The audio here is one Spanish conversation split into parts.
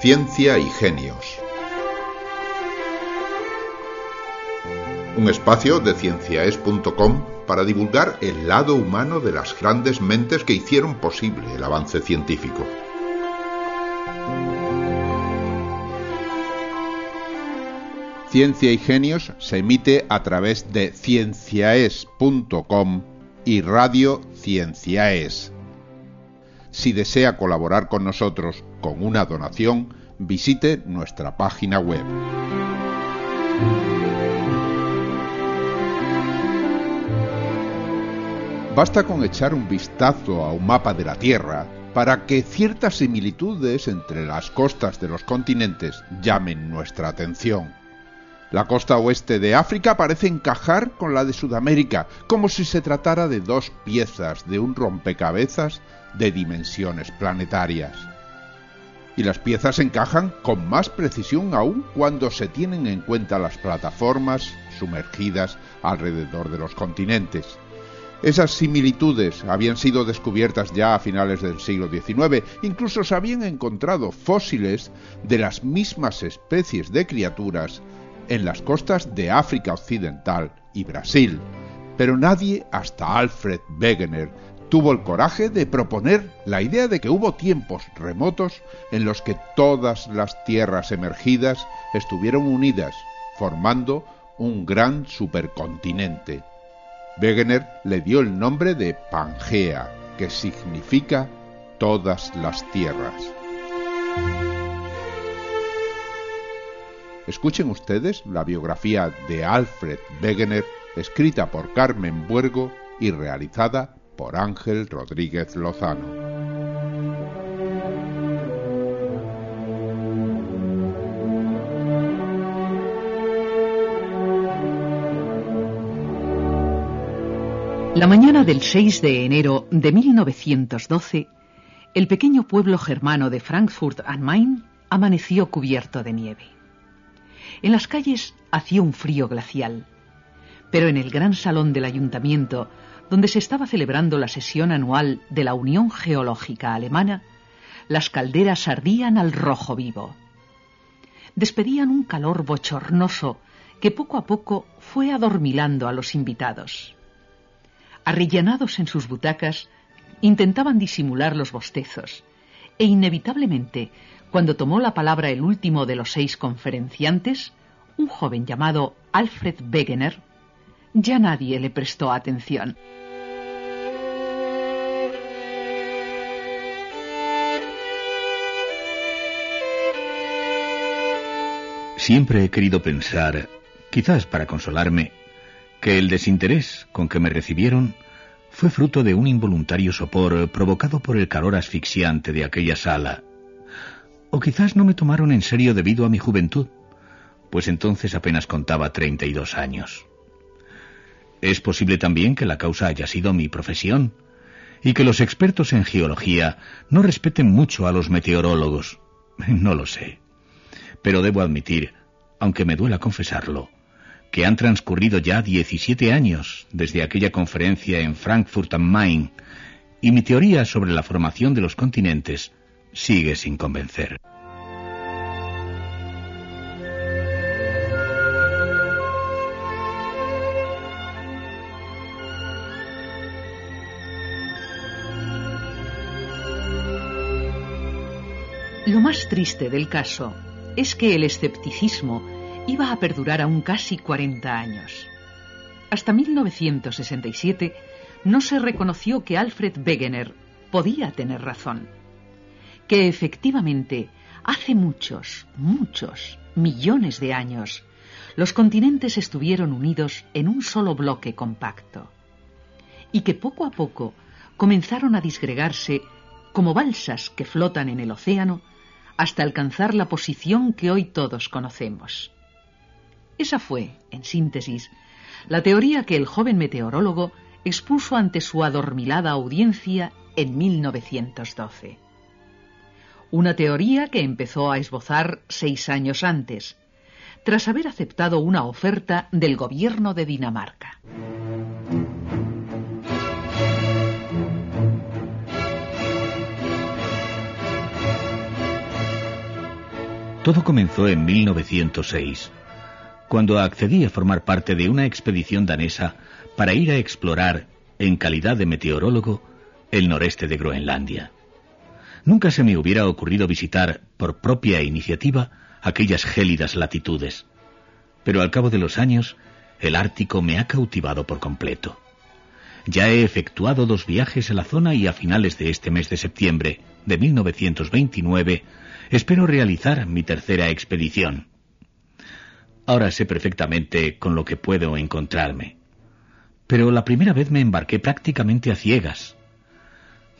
Ciencia y Genios. Un espacio de cienciaes.com para divulgar el lado humano de las grandes mentes que hicieron posible el avance científico. Ciencia y Genios se emite a través de cienciaes.com y Radio Cienciaes. Si desea colaborar con nosotros con una donación, visite nuestra página web. Basta con echar un vistazo a un mapa de la Tierra para que ciertas similitudes entre las costas de los continentes llamen nuestra atención. La costa oeste de África parece encajar con la de Sudamérica, como si se tratara de dos piezas de un rompecabezas de dimensiones planetarias. Y las piezas encajan con más precisión aún cuando se tienen en cuenta las plataformas sumergidas alrededor de los continentes. Esas similitudes habían sido descubiertas ya a finales del siglo XIX, incluso se habían encontrado fósiles de las mismas especies de criaturas en las costas de África Occidental y Brasil, pero nadie hasta Alfred Wegener tuvo el coraje de proponer la idea de que hubo tiempos remotos en los que todas las tierras emergidas estuvieron unidas, formando un gran supercontinente. Wegener le dio el nombre de Pangea, que significa todas las tierras. Escuchen ustedes la biografía de Alfred Wegener, escrita por Carmen Buergo y realizada por Ángel Rodríguez Lozano. La mañana del 6 de enero de 1912, el pequeño pueblo germano de Frankfurt am Main amaneció cubierto de nieve. En las calles hacía un frío glacial, pero en el gran salón del ayuntamiento, donde se estaba celebrando la sesión anual de la Unión Geológica Alemana, las calderas ardían al rojo vivo. Despedían un calor bochornoso que poco a poco fue adormilando a los invitados. Arrillanados en sus butacas, intentaban disimular los bostezos, e inevitablemente cuando tomó la palabra el último de los seis conferenciantes, un joven llamado Alfred Wegener, ya nadie le prestó atención. Siempre he querido pensar, quizás para consolarme, que el desinterés con que me recibieron fue fruto de un involuntario sopor provocado por el calor asfixiante de aquella sala o quizás no me tomaron en serio debido a mi juventud, pues entonces apenas contaba 32 años. Es posible también que la causa haya sido mi profesión, y que los expertos en geología no respeten mucho a los meteorólogos. No lo sé. Pero debo admitir, aunque me duela confesarlo, que han transcurrido ya 17 años desde aquella conferencia en Frankfurt am Main, y mi teoría sobre la formación de los continentes sigue sin convencer. Lo más triste del caso es que el escepticismo iba a perdurar aún casi 40 años. Hasta 1967 no se reconoció que Alfred Wegener podía tener razón que efectivamente hace muchos, muchos, millones de años, los continentes estuvieron unidos en un solo bloque compacto y que poco a poco comenzaron a disgregarse como balsas que flotan en el océano hasta alcanzar la posición que hoy todos conocemos. Esa fue, en síntesis, la teoría que el joven meteorólogo expuso ante su adormilada audiencia en 1912 una teoría que empezó a esbozar seis años antes, tras haber aceptado una oferta del gobierno de Dinamarca. Todo comenzó en 1906, cuando accedí a formar parte de una expedición danesa para ir a explorar, en calidad de meteorólogo, el noreste de Groenlandia. Nunca se me hubiera ocurrido visitar, por propia iniciativa, aquellas gélidas latitudes. Pero al cabo de los años, el Ártico me ha cautivado por completo. Ya he efectuado dos viajes a la zona y a finales de este mes de septiembre de 1929 espero realizar mi tercera expedición. Ahora sé perfectamente con lo que puedo encontrarme. Pero la primera vez me embarqué prácticamente a ciegas.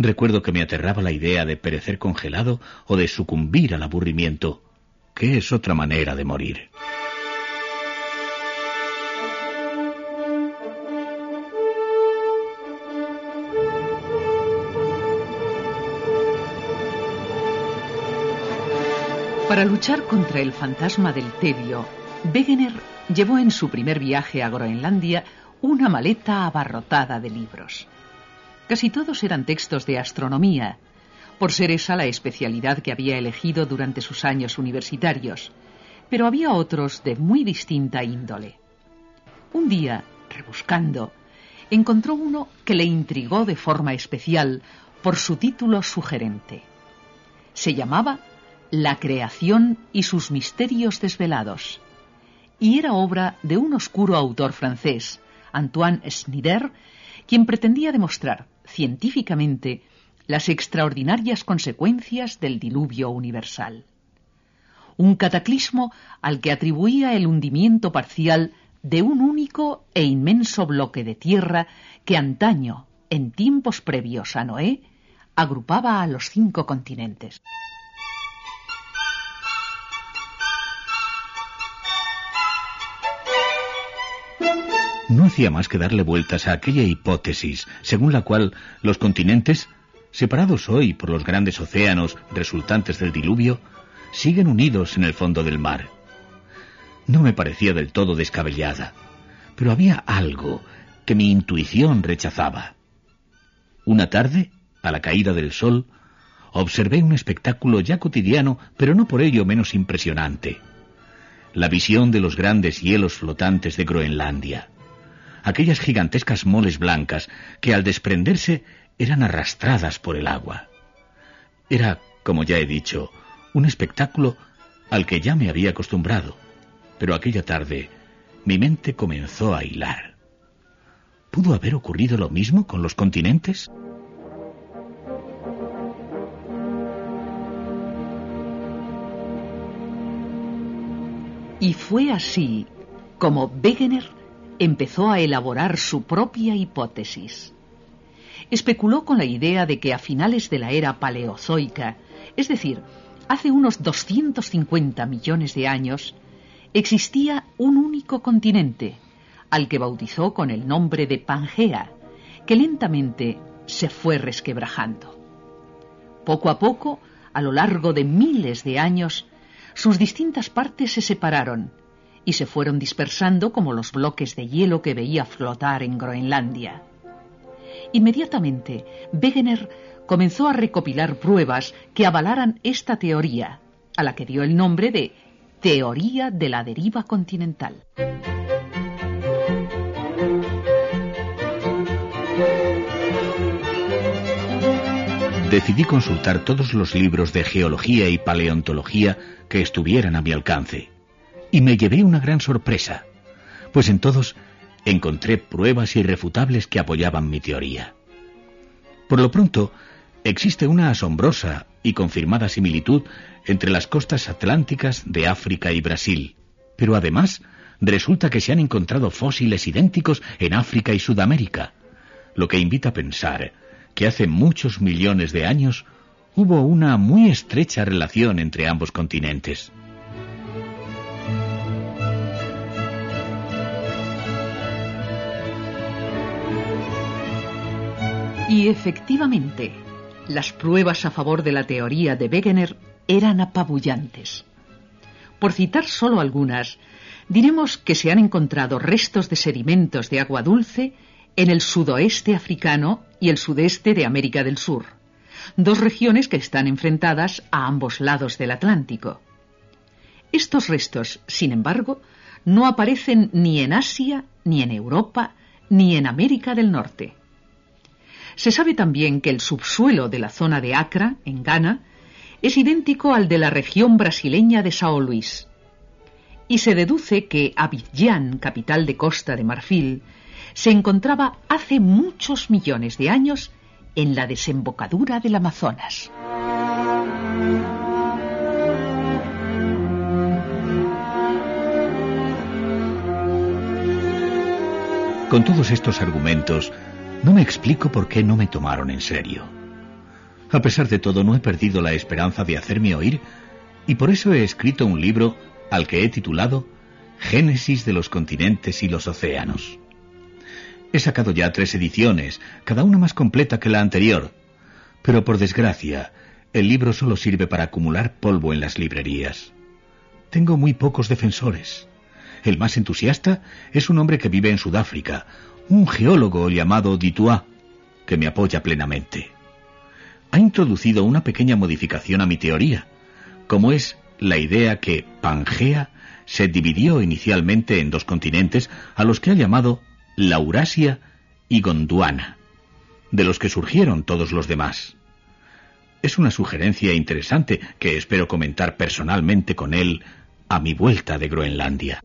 Recuerdo que me aterraba la idea de perecer congelado o de sucumbir al aburrimiento, que es otra manera de morir. Para luchar contra el fantasma del tedio, Wegener llevó en su primer viaje a Groenlandia una maleta abarrotada de libros. Casi todos eran textos de astronomía, por ser esa la especialidad que había elegido durante sus años universitarios, pero había otros de muy distinta índole. Un día, rebuscando, encontró uno que le intrigó de forma especial por su título sugerente. Se llamaba La creación y sus misterios desvelados, y era obra de un oscuro autor francés, Antoine Snider, quien pretendía demostrar científicamente las extraordinarias consecuencias del diluvio universal. Un cataclismo al que atribuía el hundimiento parcial de un único e inmenso bloque de tierra que antaño, en tiempos previos a Noé, agrupaba a los cinco continentes. No hacía más que darle vueltas a aquella hipótesis según la cual los continentes, separados hoy por los grandes océanos resultantes del diluvio, siguen unidos en el fondo del mar. No me parecía del todo descabellada, pero había algo que mi intuición rechazaba. Una tarde, a la caída del sol, observé un espectáculo ya cotidiano, pero no por ello menos impresionante. La visión de los grandes hielos flotantes de Groenlandia aquellas gigantescas moles blancas que al desprenderse eran arrastradas por el agua. Era, como ya he dicho, un espectáculo al que ya me había acostumbrado, pero aquella tarde mi mente comenzó a hilar. ¿Pudo haber ocurrido lo mismo con los continentes? Y fue así como Wegener empezó a elaborar su propia hipótesis. Especuló con la idea de que a finales de la era paleozoica, es decir, hace unos 250 millones de años, existía un único continente, al que bautizó con el nombre de Pangea, que lentamente se fue resquebrajando. Poco a poco, a lo largo de miles de años, sus distintas partes se separaron y se fueron dispersando como los bloques de hielo que veía flotar en Groenlandia. Inmediatamente, Wegener comenzó a recopilar pruebas que avalaran esta teoría, a la que dio el nombre de Teoría de la deriva continental. Decidí consultar todos los libros de geología y paleontología que estuvieran a mi alcance y me llevé una gran sorpresa, pues en todos encontré pruebas irrefutables que apoyaban mi teoría. Por lo pronto, existe una asombrosa y confirmada similitud entre las costas atlánticas de África y Brasil, pero además resulta que se han encontrado fósiles idénticos en África y Sudamérica, lo que invita a pensar que hace muchos millones de años hubo una muy estrecha relación entre ambos continentes. Y efectivamente, las pruebas a favor de la teoría de Wegener eran apabullantes. Por citar solo algunas, diremos que se han encontrado restos de sedimentos de agua dulce en el sudoeste africano y el sudeste de América del Sur, dos regiones que están enfrentadas a ambos lados del Atlántico. Estos restos, sin embargo, no aparecen ni en Asia, ni en Europa, ni en América del Norte. Se sabe también que el subsuelo de la zona de Accra, en Ghana, es idéntico al de la región brasileña de Sao Luis. Y se deduce que Abidjan, capital de Costa de Marfil, se encontraba hace muchos millones de años en la desembocadura del Amazonas. Con todos estos argumentos, no me explico por qué no me tomaron en serio. A pesar de todo, no he perdido la esperanza de hacerme oír y por eso he escrito un libro al que he titulado Génesis de los continentes y los océanos. He sacado ya tres ediciones, cada una más completa que la anterior, pero por desgracia, el libro solo sirve para acumular polvo en las librerías. Tengo muy pocos defensores. El más entusiasta es un hombre que vive en Sudáfrica, un geólogo llamado Ditua, que me apoya plenamente. Ha introducido una pequeña modificación a mi teoría, como es la idea que Pangea se dividió inicialmente en dos continentes a los que ha llamado Laurasia y Gondwana, de los que surgieron todos los demás. Es una sugerencia interesante que espero comentar personalmente con él a mi vuelta de Groenlandia.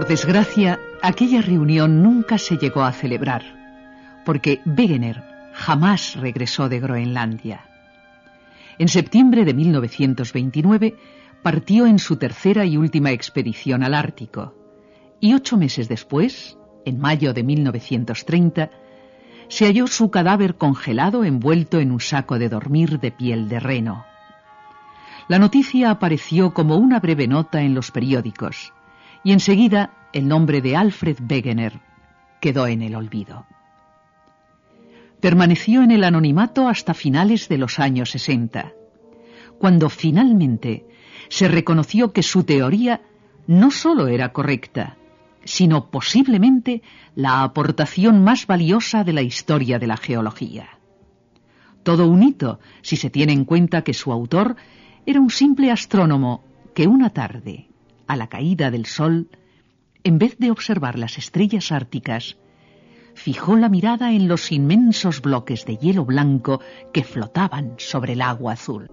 Por desgracia, aquella reunión nunca se llegó a celebrar, porque Wegener jamás regresó de Groenlandia. En septiembre de 1929 partió en su tercera y última expedición al Ártico, y ocho meses después, en mayo de 1930, se halló su cadáver congelado envuelto en un saco de dormir de piel de reno. La noticia apareció como una breve nota en los periódicos, y enseguida el nombre de Alfred Wegener quedó en el olvido. Permaneció en el anonimato hasta finales de los años 60, cuando finalmente se reconoció que su teoría no sólo era correcta, sino posiblemente la aportación más valiosa de la historia de la geología. Todo un hito si se tiene en cuenta que su autor era un simple astrónomo que una tarde, a la caída del sol, en vez de observar las estrellas árticas, fijó la mirada en los inmensos bloques de hielo blanco que flotaban sobre el agua azul.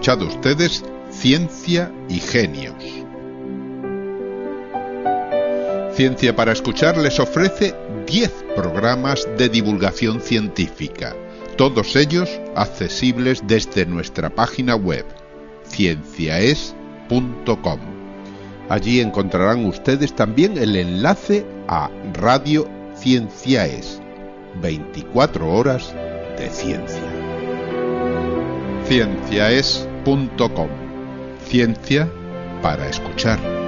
Escuchado ustedes Ciencia y Genios. Ciencia para Escuchar les ofrece 10 programas de divulgación científica, todos ellos accesibles desde nuestra página web, cienciaes.com. Allí encontrarán ustedes también el enlace a Radio Cienciaes, 24 horas de ciencia cienciaes.com. Ciencia para escuchar.